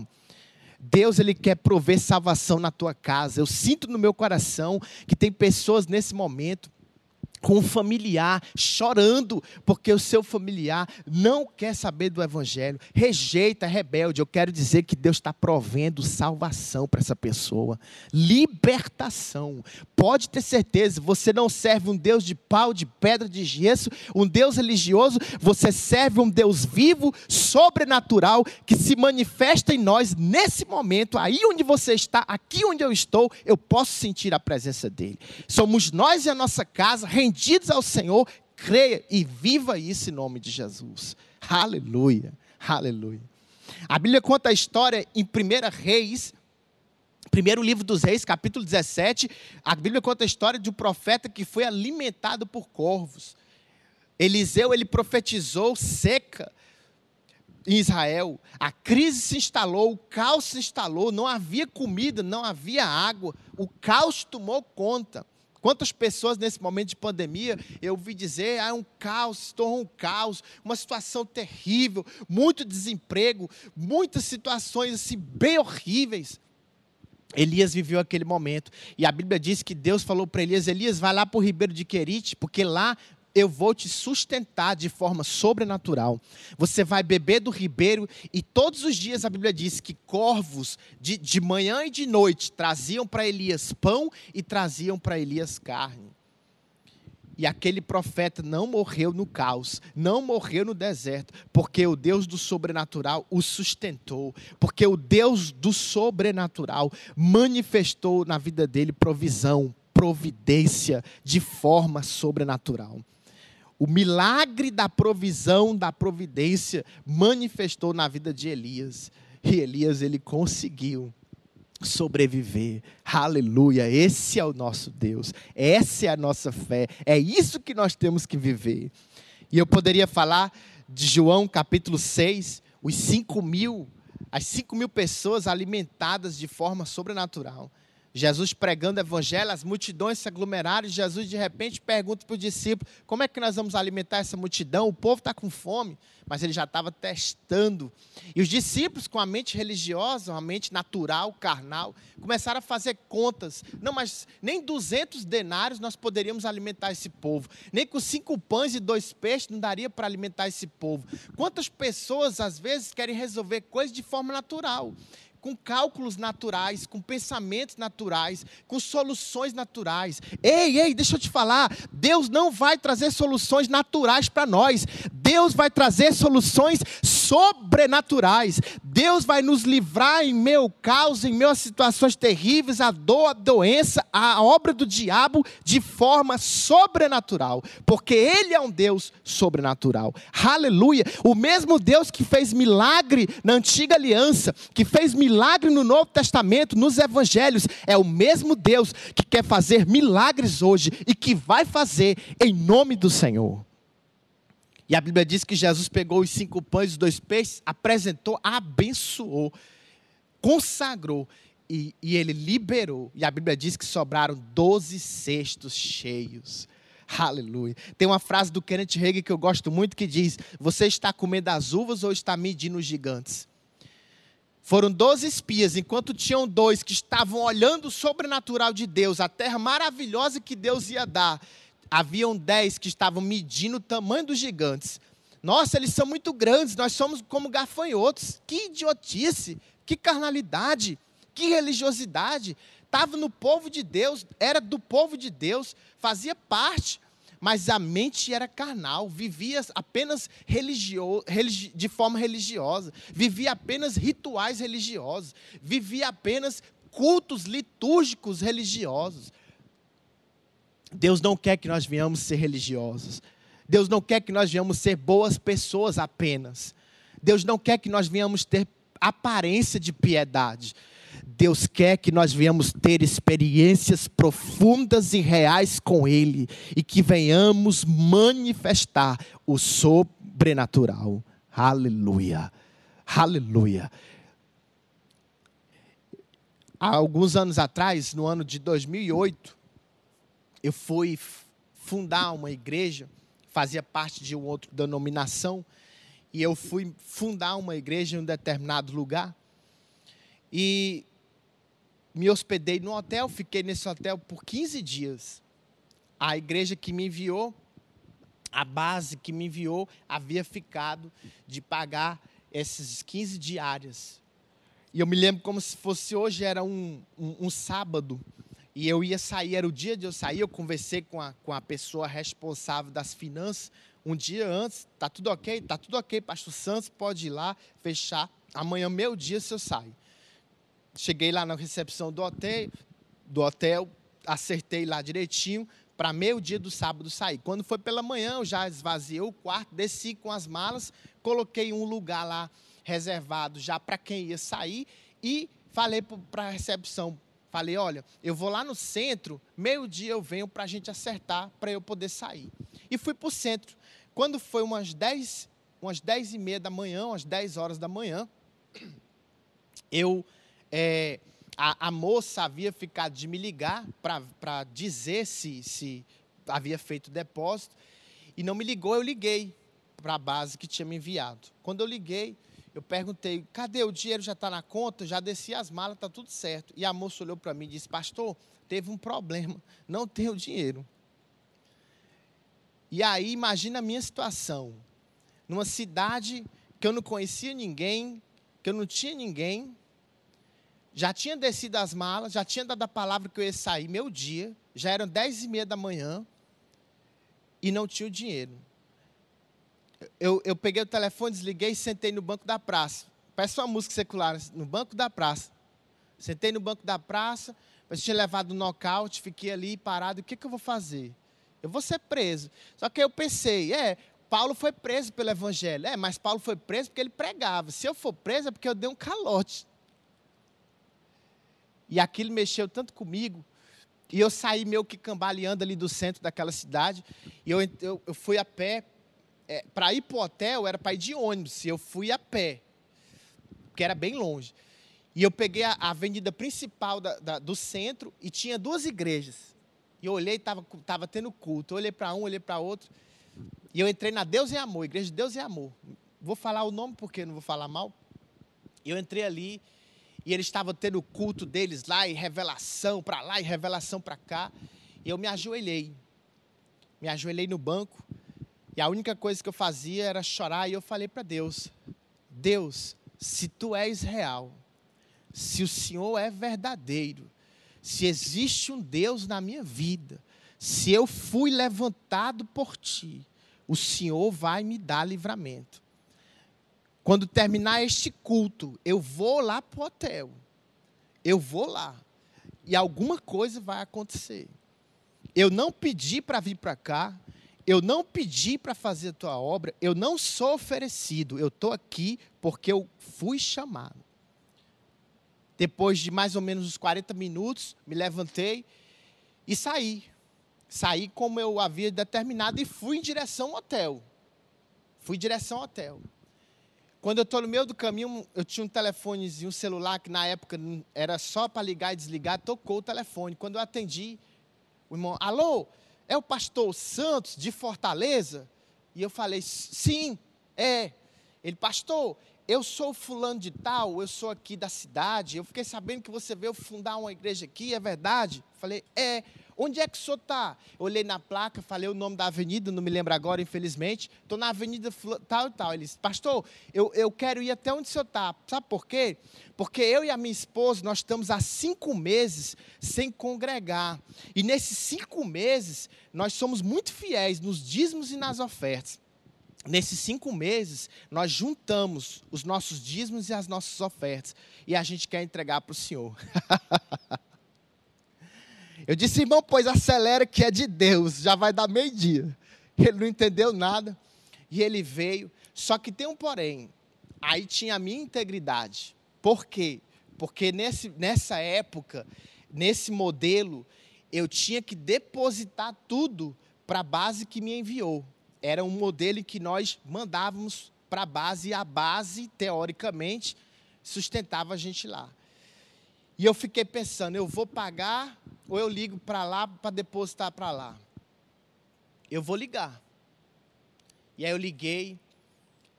Deus ele quer prover salvação na tua casa. Eu sinto no meu coração que tem pessoas nesse momento com um familiar chorando, porque o seu familiar não quer saber do Evangelho, rejeita, é rebelde. Eu quero dizer que Deus está provendo salvação para essa pessoa, libertação. Pode ter certeza, você não serve um Deus de pau, de pedra, de gesso, um Deus religioso, você serve um Deus vivo, sobrenatural, que se manifesta em nós nesse momento, aí onde você está, aqui onde eu estou, eu posso sentir a presença dEle. Somos nós e a nossa casa rendidos rendidos ao Senhor, creia e viva isso em nome de Jesus. Aleluia, aleluia. A Bíblia conta a história em 1 Reis, primeiro livro dos Reis, capítulo 17. A Bíblia conta a história de um profeta que foi alimentado por corvos. Eliseu, ele profetizou seca em Israel. A crise se instalou, o caos se instalou, não havia comida, não havia água. O caos tomou conta. Quantas pessoas nesse momento de pandemia eu ouvi dizer, ah, é um caos, se tornou um caos, uma situação terrível, muito desemprego, muitas situações assim bem horríveis. Elias viveu aquele momento. E a Bíblia diz que Deus falou para Elias: Elias, vai lá para o ribeiro de Querite, porque lá eu vou te sustentar de forma sobrenatural. Você vai beber do ribeiro, e todos os dias a Bíblia diz que corvos, de, de manhã e de noite, traziam para Elias pão e traziam para Elias carne. E aquele profeta não morreu no caos, não morreu no deserto, porque o Deus do sobrenatural o sustentou, porque o Deus do sobrenatural manifestou na vida dele provisão, providência de forma sobrenatural. O milagre da provisão, da providência manifestou na vida de Elias. E Elias ele conseguiu sobreviver. Aleluia! Esse é o nosso Deus, essa é a nossa fé, é isso que nós temos que viver. E eu poderia falar de João capítulo 6, os 5 mil, as 5 mil pessoas alimentadas de forma sobrenatural. Jesus pregando o evangelho, as multidões se aglomeraram, Jesus de repente pergunta para o discípulo: como é que nós vamos alimentar essa multidão? O povo está com fome, mas ele já estava testando. E os discípulos, com a mente religiosa, uma mente natural, carnal, começaram a fazer contas. Não, mas nem 200 denários nós poderíamos alimentar esse povo, nem com cinco pães e dois peixes não daria para alimentar esse povo. Quantas pessoas, às vezes, querem resolver coisas de forma natural? Com cálculos naturais, com pensamentos naturais, com soluções naturais. Ei, ei, deixa eu te falar, Deus não vai trazer soluções naturais para nós. Deus vai trazer soluções sobrenaturais. Deus vai nos livrar em meu caos, em meus situações terríveis, a dor, a doença, a obra do diabo de forma sobrenatural, porque ele é um Deus sobrenatural. Aleluia! O mesmo Deus que fez milagre na antiga aliança, que fez milagre no Novo Testamento, nos evangelhos, é o mesmo Deus que quer fazer milagres hoje e que vai fazer em nome do Senhor. E a Bíblia diz que Jesus pegou os cinco pães e os dois peixes, apresentou, abençoou, consagrou e, e, ele liberou. E a Bíblia diz que sobraram doze cestos cheios. Aleluia. Tem uma frase do Kenneth Hagin que eu gosto muito que diz: Você está comendo as uvas ou está medindo os gigantes? Foram doze espias, enquanto tinham dois que estavam olhando o sobrenatural de Deus, a terra maravilhosa que Deus ia dar haviam dez que estavam medindo o tamanho dos gigantes. Nossa, eles são muito grandes, nós somos como gafanhotos. Que idiotice, que carnalidade, que religiosidade. Estava no povo de Deus, era do povo de Deus, fazia parte, mas a mente era carnal, vivia apenas religio, religi, de forma religiosa, vivia apenas rituais religiosos, vivia apenas cultos litúrgicos religiosos. Deus não quer que nós venhamos ser religiosos. Deus não quer que nós venhamos ser boas pessoas apenas. Deus não quer que nós venhamos ter aparência de piedade. Deus quer que nós venhamos ter experiências profundas e reais com Ele e que venhamos manifestar o sobrenatural. Aleluia. Aleluia. Há alguns anos atrás, no ano de 2008, eu fui fundar uma igreja, fazia parte de uma outra denominação, e eu fui fundar uma igreja em um determinado lugar. E me hospedei no hotel, fiquei nesse hotel por 15 dias. A igreja que me enviou, a base que me enviou, havia ficado de pagar esses 15 diárias. E eu me lembro como se fosse hoje, era um, um, um sábado e eu ia sair, era o dia de eu sair, eu conversei com a, com a pessoa responsável das finanças um dia antes, tá tudo ok? Tá tudo ok, pastor Santos, pode ir lá, fechar, amanhã meu dia se eu saio. Cheguei lá na recepção do hotel, do hotel, acertei lá direitinho, para meio dia do sábado sair. Quando foi pela manhã, eu já esvaziei o quarto, desci com as malas, coloquei um lugar lá reservado já para quem ia sair e falei para a recepção, Falei, olha, eu vou lá no centro, meio-dia eu venho para a gente acertar, para eu poder sair. E fui para o centro. Quando foi umas 10, umas 10 e meia da manhã, umas 10 horas da manhã, eu, é, a, a, moça havia ficado de me ligar para dizer se, se havia feito o depósito, e não me ligou, eu liguei para a base que tinha me enviado. Quando eu liguei, eu perguntei: cadê o dinheiro? Já está na conta? Já desci as malas, está tudo certo. E a moça olhou para mim e disse: Pastor, teve um problema, não tenho dinheiro. E aí, imagina a minha situação. Numa cidade que eu não conhecia ninguém, que eu não tinha ninguém, já tinha descido as malas, já tinha dado a palavra que eu ia sair meu dia, já eram dez e meia da manhã, e não tinha o dinheiro. Eu, eu peguei o telefone, desliguei e sentei no banco da praça. Peço uma música secular, no banco da praça. Sentei no banco da praça, mas tinha levado um nocaute, fiquei ali parado, o que, que eu vou fazer? Eu vou ser preso. Só que eu pensei, é, Paulo foi preso pelo evangelho. É, mas Paulo foi preso porque ele pregava. Se eu for preso é porque eu dei um calote. E aquilo mexeu tanto comigo. E eu saí meio que cambaleando ali do centro daquela cidade. E eu, eu, eu fui a pé. É, para ir para o hotel era para ir de ônibus. E eu fui a pé. Porque era bem longe. E eu peguei a, a avenida principal da, da, do centro e tinha duas igrejas. E eu olhei, estava tava tendo culto. Eu olhei para um, olhei para outro. E eu entrei na Deus e Amor, Igreja de Deus e Amor. Vou falar o nome porque não vou falar mal. E eu entrei ali e eles estavam tendo o culto deles lá e revelação para lá e revelação para cá. E eu me ajoelhei. Me ajoelhei no banco. E a única coisa que eu fazia era chorar. E eu falei para Deus: Deus, se tu és real, se o Senhor é verdadeiro, se existe um Deus na minha vida, se eu fui levantado por ti, o Senhor vai me dar livramento. Quando terminar este culto, eu vou lá para o hotel. Eu vou lá. E alguma coisa vai acontecer. Eu não pedi para vir para cá. Eu não pedi para fazer a tua obra. Eu não sou oferecido. Eu estou aqui porque eu fui chamado. Depois de mais ou menos uns 40 minutos, me levantei e saí. Saí como eu havia determinado e fui em direção ao hotel. Fui em direção ao hotel. Quando eu estou no meio do caminho, eu tinha um telefonezinho, um celular, que na época era só para ligar e desligar, tocou o telefone. Quando eu atendi, o irmão, alô, é o pastor Santos de Fortaleza? E eu falei, sim, é. Ele, pastor, eu sou fulano de tal, eu sou aqui da cidade, eu fiquei sabendo que você veio fundar uma igreja aqui, é verdade? Falei, é. Onde é que o senhor está? Olhei na placa, falei o nome da avenida, não me lembro agora, infelizmente. Estou na avenida tal e tal. Ele disse, pastor, eu, eu quero ir até onde o senhor está. Sabe por quê? Porque eu e a minha esposa, nós estamos há cinco meses sem congregar. E nesses cinco meses, nós somos muito fiéis nos dízimos e nas ofertas nesses cinco meses, nós juntamos os nossos dízimos e as nossas ofertas. E a gente quer entregar para o Senhor. Eu disse, irmão, pois acelera que é de Deus, já vai dar meio-dia. Ele não entendeu nada. E ele veio. Só que tem um porém. Aí tinha a minha integridade. Por quê? Porque nesse, nessa época, nesse modelo, eu tinha que depositar tudo para a base que me enviou era um modelo que nós mandávamos para a base e a base, teoricamente, sustentava a gente lá. E eu fiquei pensando, eu vou pagar ou eu ligo para lá para depositar para lá? Eu vou ligar. E aí eu liguei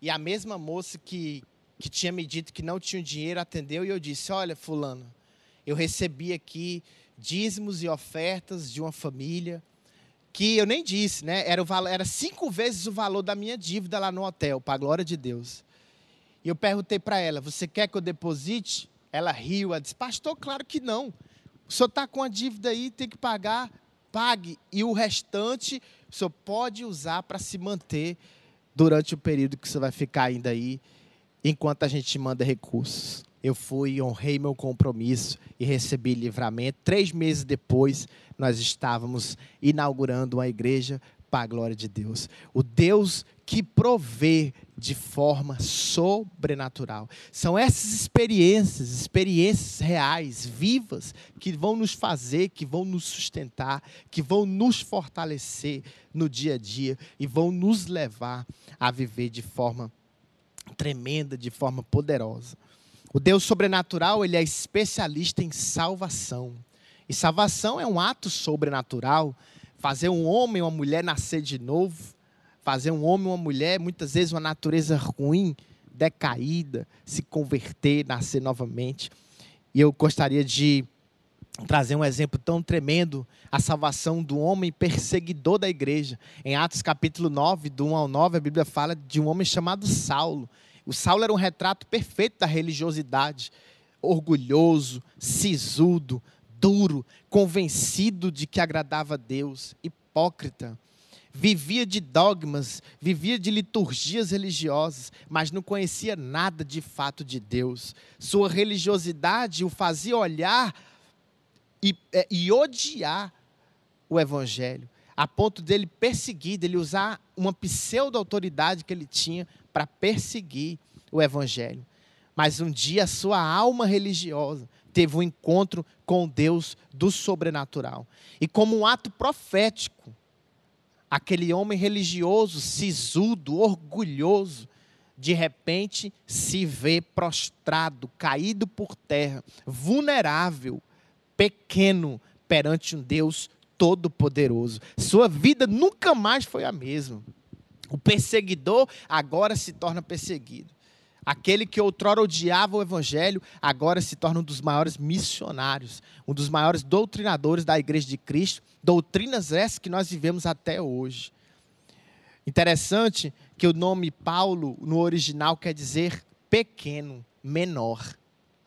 e a mesma moça que, que tinha me dito que não tinha dinheiro atendeu e eu disse: Olha, Fulano, eu recebi aqui dízimos e ofertas de uma família que eu nem disse, né? Era, o valor, era cinco vezes o valor da minha dívida lá no hotel, para a glória de Deus. E eu perguntei para ela: Você quer que eu deposite? Ela riu, ela disse: Pastor, claro que não. O senhor está com a dívida aí, tem que pagar, pague. E o restante o senhor pode usar para se manter durante o período que você vai ficar ainda aí, enquanto a gente manda recursos. Eu fui, honrei meu compromisso e recebi livramento. Três meses depois, nós estávamos inaugurando uma igreja para a glória de Deus. O Deus que provê de forma sobrenatural. São essas experiências, experiências reais, vivas, que vão nos fazer, que vão nos sustentar, que vão nos fortalecer no dia a dia e vão nos levar a viver de forma tremenda, de forma poderosa. O Deus sobrenatural, ele é especialista em salvação. E salvação é um ato sobrenatural. Fazer um homem ou uma mulher nascer de novo, fazer um homem ou uma mulher, muitas vezes uma natureza ruim, decaída, se converter, nascer novamente. E eu gostaria de trazer um exemplo tão tremendo, a salvação do homem perseguidor da igreja. Em Atos capítulo 9, do 1 ao 9, a Bíblia fala de um homem chamado Saulo. O Saulo era um retrato perfeito da religiosidade, orgulhoso, sisudo, duro, convencido de que agradava a Deus, hipócrita. Vivia de dogmas, vivia de liturgias religiosas, mas não conhecia nada de fato de Deus. Sua religiosidade o fazia olhar e, é, e odiar o evangelho, a ponto dele perseguir, dele usar uma pseudo-autoridade que ele tinha para perseguir o evangelho. Mas um dia a sua alma religiosa teve um encontro com Deus do sobrenatural. E como um ato profético, aquele homem religioso, sisudo, orgulhoso, de repente se vê prostrado, caído por terra, vulnerável, pequeno perante um Deus todo-poderoso. Sua vida nunca mais foi a mesma. O perseguidor agora se torna perseguido. Aquele que outrora odiava o evangelho, agora se torna um dos maiores missionários, um dos maiores doutrinadores da igreja de Cristo, doutrinas essas que nós vivemos até hoje. Interessante que o nome Paulo no original quer dizer pequeno, menor.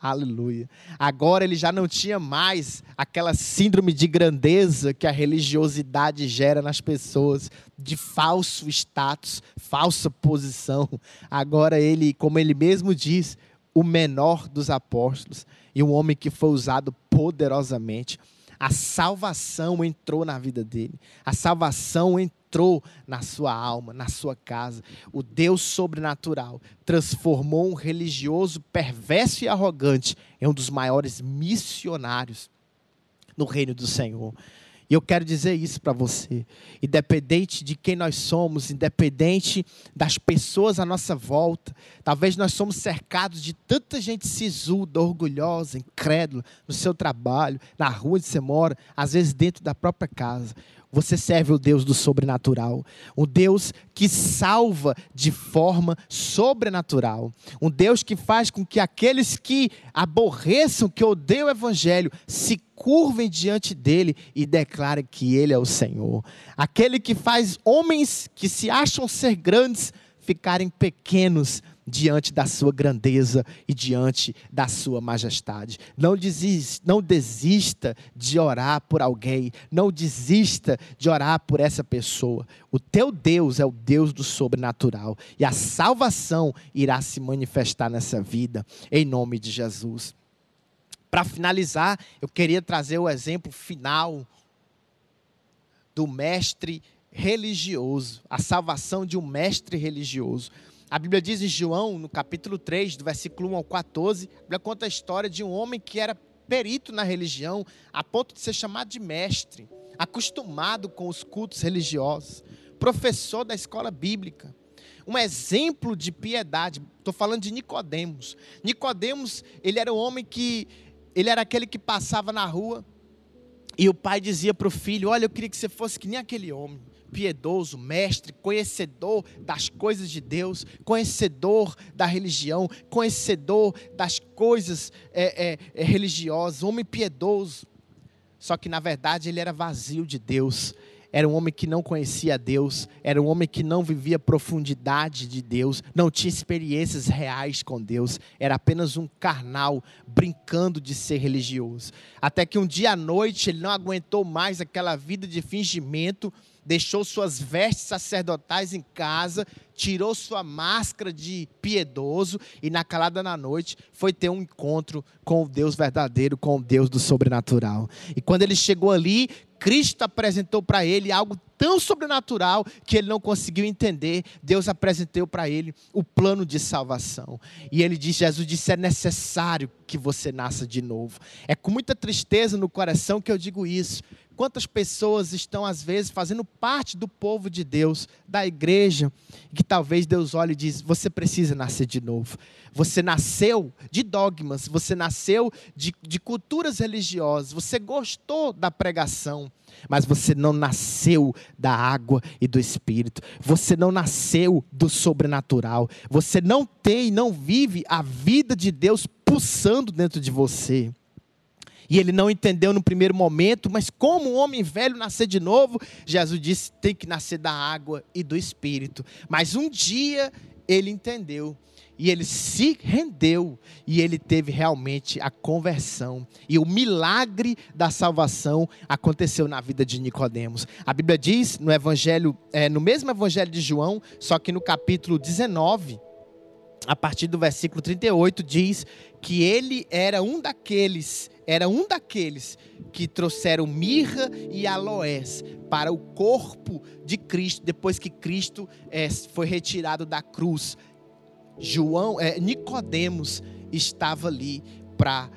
Aleluia. Agora ele já não tinha mais aquela síndrome de grandeza que a religiosidade gera nas pessoas, de falso status, falsa posição. Agora ele, como ele mesmo diz, o menor dos apóstolos e um homem que foi usado poderosamente. A salvação entrou na vida dele. A salvação entrou entrou na sua alma, na sua casa. O Deus sobrenatural transformou um religioso perverso e arrogante em um dos maiores missionários no reino do Senhor. E eu quero dizer isso para você. Independente de quem nós somos, independente das pessoas à nossa volta, talvez nós somos cercados de tanta gente sisuda, orgulhosa, incrédula, no seu trabalho, na rua onde você mora, às vezes dentro da própria casa. Você serve o Deus do sobrenatural, um Deus que salva de forma sobrenatural, um Deus que faz com que aqueles que aborreçam, que odeiam o Evangelho, se curvem diante dele e declarem que ele é o Senhor. Aquele que faz homens que se acham ser grandes ficarem pequenos diante da sua grandeza e diante da sua majestade. Não desista, não desista de orar por alguém, não desista de orar por essa pessoa. O teu Deus é o Deus do sobrenatural e a salvação irá se manifestar nessa vida em nome de Jesus. Para finalizar, eu queria trazer o exemplo final do mestre religioso, a salvação de um mestre religioso. A Bíblia diz em João, no capítulo 3, do versículo 1 ao 14, a Bíblia conta a história de um homem que era perito na religião, a ponto de ser chamado de mestre, acostumado com os cultos religiosos, professor da escola bíblica, um exemplo de piedade. Estou falando de Nicodemos. Nicodemos, ele era um homem que ele era aquele que passava na rua e o pai dizia para o filho: Olha, eu queria que você fosse que nem aquele homem piedoso, mestre, conhecedor das coisas de Deus, conhecedor da religião, conhecedor das coisas é, é, é, religiosas, homem piedoso. Só que na verdade ele era vazio de Deus. Era um homem que não conhecia Deus, era um homem que não vivia profundidade de Deus, não tinha experiências reais com Deus, era apenas um carnal brincando de ser religioso. Até que um dia à noite ele não aguentou mais aquela vida de fingimento deixou suas vestes sacerdotais em casa, tirou sua máscara de piedoso e na calada da noite foi ter um encontro com o Deus verdadeiro, com o Deus do sobrenatural. E quando ele chegou ali, Cristo apresentou para ele algo tão sobrenatural que ele não conseguiu entender. Deus apresentou para ele o plano de salvação. E ele disse: Jesus disse: é necessário que você nasça de novo. É com muita tristeza no coração que eu digo isso quantas pessoas estão, às vezes, fazendo parte do povo de Deus, da igreja, que talvez Deus olhe e diz: você precisa nascer de novo. Você nasceu de dogmas, você nasceu de, de culturas religiosas, você gostou da pregação, mas você não nasceu da água e do espírito. Você não nasceu do sobrenatural. Você não tem não vive a vida de Deus pulsando dentro de você. E ele não entendeu no primeiro momento, mas como um homem velho nascer de novo, Jesus disse: tem que nascer da água e do espírito. Mas um dia ele entendeu e ele se rendeu e ele teve realmente a conversão e o milagre da salvação aconteceu na vida de Nicodemos. A Bíblia diz no evangelho, é, no mesmo evangelho de João, só que no capítulo 19, a partir do versículo 38 diz que ele era um daqueles, era um daqueles que trouxeram mirra e aloés para o corpo de Cristo depois que Cristo é, foi retirado da cruz João, é, Nicodemos estava ali para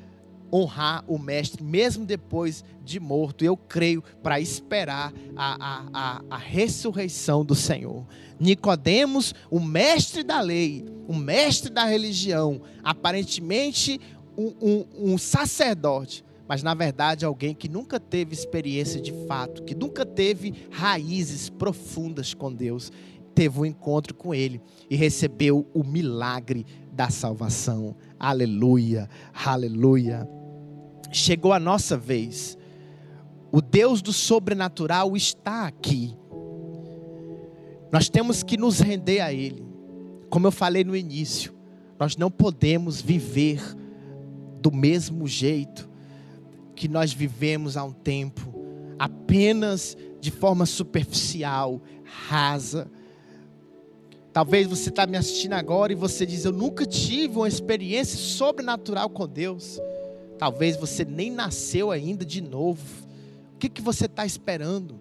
honrar o mestre, mesmo depois de morto. Eu creio para esperar a, a, a, a, ressurreição do Senhor. Nicodemos, o mestre da lei, o mestre da religião, aparentemente um, um, um sacerdote, mas na verdade alguém que nunca teve experiência de fato, que nunca teve raízes profundas com Deus teve um encontro com Ele e recebeu o milagre da salvação. Aleluia, aleluia. Chegou a nossa vez. O Deus do sobrenatural está aqui. Nós temos que nos render a Ele. Como eu falei no início, nós não podemos viver do mesmo jeito que nós vivemos há um tempo, apenas de forma superficial, rasa Talvez você está me assistindo agora e você diz: Eu nunca tive uma experiência sobrenatural com Deus. Talvez você nem nasceu ainda de novo. O que, que você está esperando?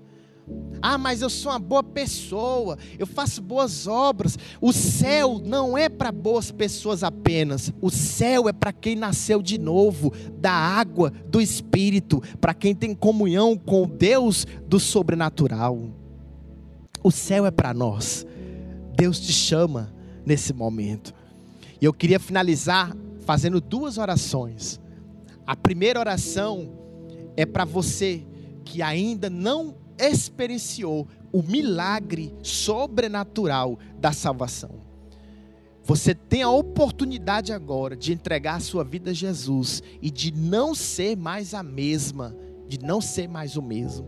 Ah, mas eu sou uma boa pessoa, eu faço boas obras. O céu não é para boas pessoas apenas. O céu é para quem nasceu de novo, da água, do Espírito, para quem tem comunhão com Deus do sobrenatural. O céu é para nós. Deus te chama nesse momento. E eu queria finalizar fazendo duas orações. A primeira oração é para você que ainda não experienciou o milagre sobrenatural da salvação. Você tem a oportunidade agora de entregar a sua vida a Jesus e de não ser mais a mesma, de não ser mais o mesmo,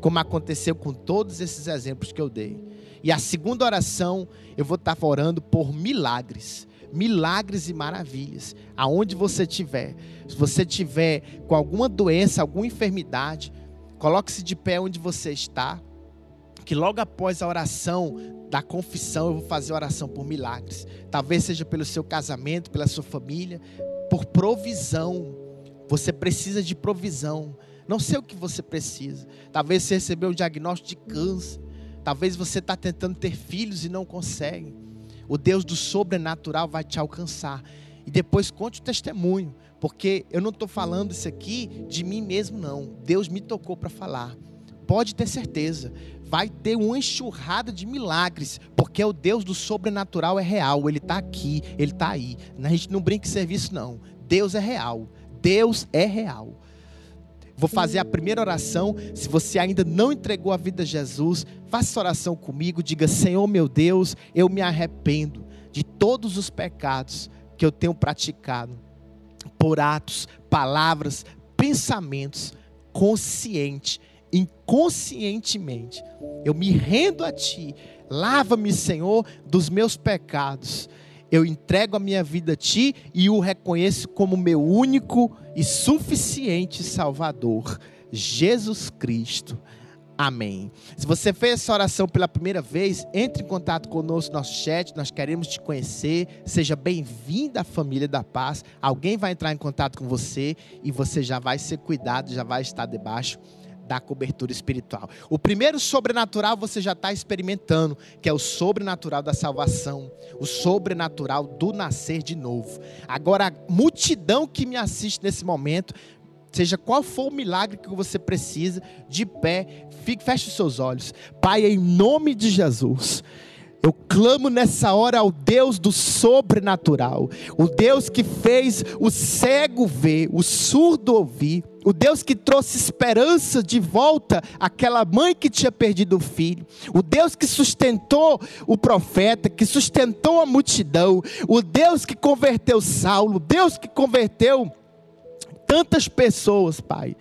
como aconteceu com todos esses exemplos que eu dei. E a segunda oração, eu vou estar orando por milagres. Milagres e maravilhas. Aonde você estiver. Se você estiver com alguma doença, alguma enfermidade, coloque-se de pé onde você está. Que logo após a oração da confissão, eu vou fazer oração por milagres. Talvez seja pelo seu casamento, pela sua família, por provisão. Você precisa de provisão. Não sei o que você precisa. Talvez você recebeu um diagnóstico de câncer. Talvez você está tentando ter filhos e não consegue. O Deus do sobrenatural vai te alcançar. E depois conte o testemunho. Porque eu não estou falando isso aqui de mim mesmo, não. Deus me tocou para falar. Pode ter certeza. Vai ter uma enxurrada de milagres. Porque o Deus do sobrenatural é real. Ele está aqui, ele está aí. A gente não brinca em serviço, não. Deus é real. Deus é real. Vou fazer a primeira oração. Se você ainda não entregou a vida a Jesus, faça essa oração comigo. Diga: Senhor meu Deus, eu me arrependo de todos os pecados que eu tenho praticado, por atos, palavras, pensamentos, consciente, inconscientemente. Eu me rendo a Ti. Lava-me, Senhor, dos meus pecados eu entrego a minha vida a Ti e o reconheço como meu único e suficiente Salvador, Jesus Cristo. Amém. Se você fez essa oração pela primeira vez, entre em contato conosco no nosso chat, nós queremos te conhecer. Seja bem-vindo à família da paz. Alguém vai entrar em contato com você e você já vai ser cuidado, já vai estar debaixo da cobertura espiritual. O primeiro sobrenatural você já está experimentando, que é o sobrenatural da salvação, o sobrenatural do nascer de novo. Agora, a multidão que me assiste nesse momento seja qual for o milagre que você precisa, de pé, fique, feche os seus olhos. Pai, em nome de Jesus. Eu clamo nessa hora ao Deus do sobrenatural, o Deus que fez o cego ver, o surdo ouvir, o Deus que trouxe esperança de volta àquela mãe que tinha perdido o filho, o Deus que sustentou o profeta, que sustentou a multidão, o Deus que converteu Saulo, o Deus que converteu tantas pessoas, Pai.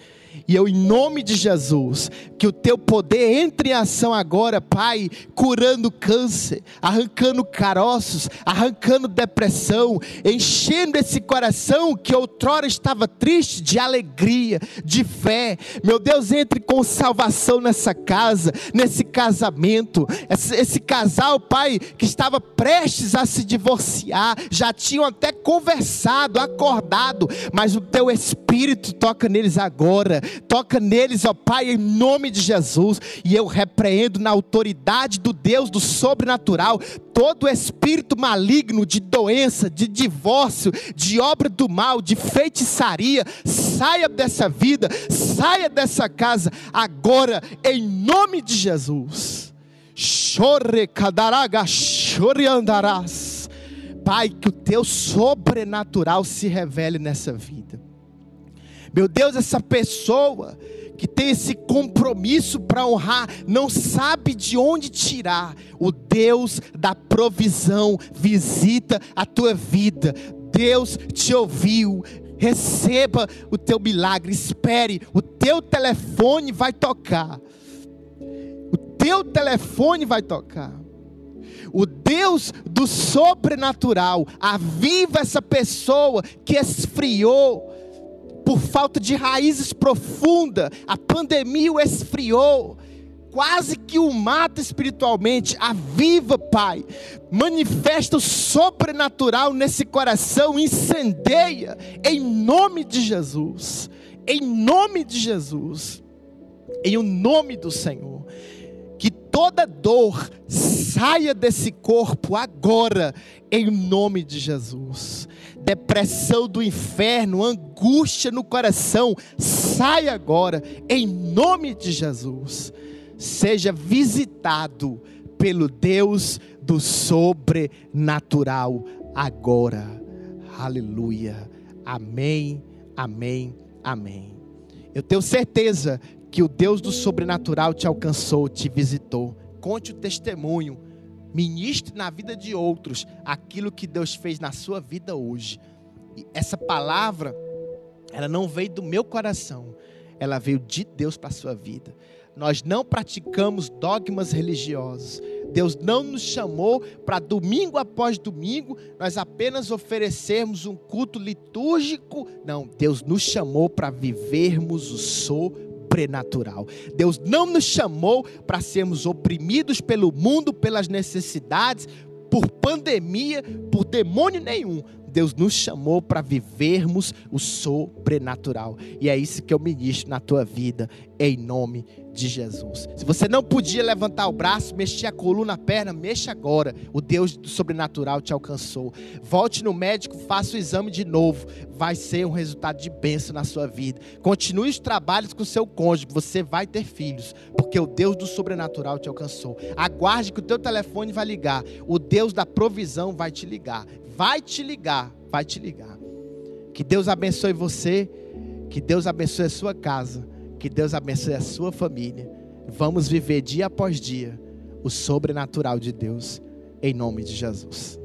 E eu, em nome de Jesus, que o teu poder entre em ação agora, Pai, curando câncer, arrancando caroços, arrancando depressão, enchendo esse coração que outrora estava triste de alegria, de fé. Meu Deus, entre com salvação nessa casa, nesse casamento. Esse, esse casal, Pai, que estava prestes a se divorciar, já tinham até conversado, acordado, mas o teu Espírito toca neles agora toca neles, ó Pai, em nome de Jesus, e eu repreendo na autoridade do Deus do sobrenatural todo espírito maligno de doença, de divórcio, de obra do mal, de feitiçaria, saia dessa vida, saia dessa casa agora, em nome de Jesus. Chore cadaraga, chore andarás. Pai, que o teu sobrenatural se revele nessa vida. Meu Deus, essa pessoa que tem esse compromisso para honrar, não sabe de onde tirar. O Deus da provisão visita a tua vida. Deus te ouviu. Receba o teu milagre, espere, o teu telefone vai tocar. O teu telefone vai tocar. O Deus do sobrenatural aviva essa pessoa que esfriou por falta de raízes profundas, a pandemia o esfriou, quase que o mata espiritualmente. Aviva, Pai, manifesta o sobrenatural nesse coração, incendeia, em nome de Jesus, em nome de Jesus, em o nome do Senhor. Toda dor saia desse corpo agora, em nome de Jesus depressão do inferno, angústia no coração, sai agora, em nome de Jesus. Seja visitado pelo Deus do sobrenatural agora. Aleluia. Amém, amém, amém. Eu tenho certeza que o Deus do sobrenatural te alcançou, te visitou. Conte o testemunho Ministre na vida de outros aquilo que Deus fez na sua vida hoje. E essa palavra, ela não veio do meu coração, ela veio de Deus para a sua vida. Nós não praticamos dogmas religiosos. Deus não nos chamou para domingo após domingo nós apenas oferecermos um culto litúrgico. Não, Deus nos chamou para vivermos o sou sobrenatural. Deus não nos chamou para sermos oprimidos pelo mundo, pelas necessidades, por pandemia, por demônio nenhum. Deus nos chamou para vivermos o sobrenatural. E é isso que eu ministro na tua vida, em nome de Jesus. Se você não podia levantar o braço, mexer a coluna, a perna, mexa agora. O Deus do sobrenatural te alcançou. Volte no médico, faça o exame de novo. Vai ser um resultado de bênção na sua vida. Continue os trabalhos com seu cônjuge, você vai ter filhos, porque o Deus do sobrenatural te alcançou. Aguarde que o teu telefone vai ligar. O Deus da provisão vai te ligar vai te ligar, vai te ligar. Que Deus abençoe você, que Deus abençoe a sua casa, que Deus abençoe a sua família. Vamos viver dia após dia o sobrenatural de Deus, em nome de Jesus.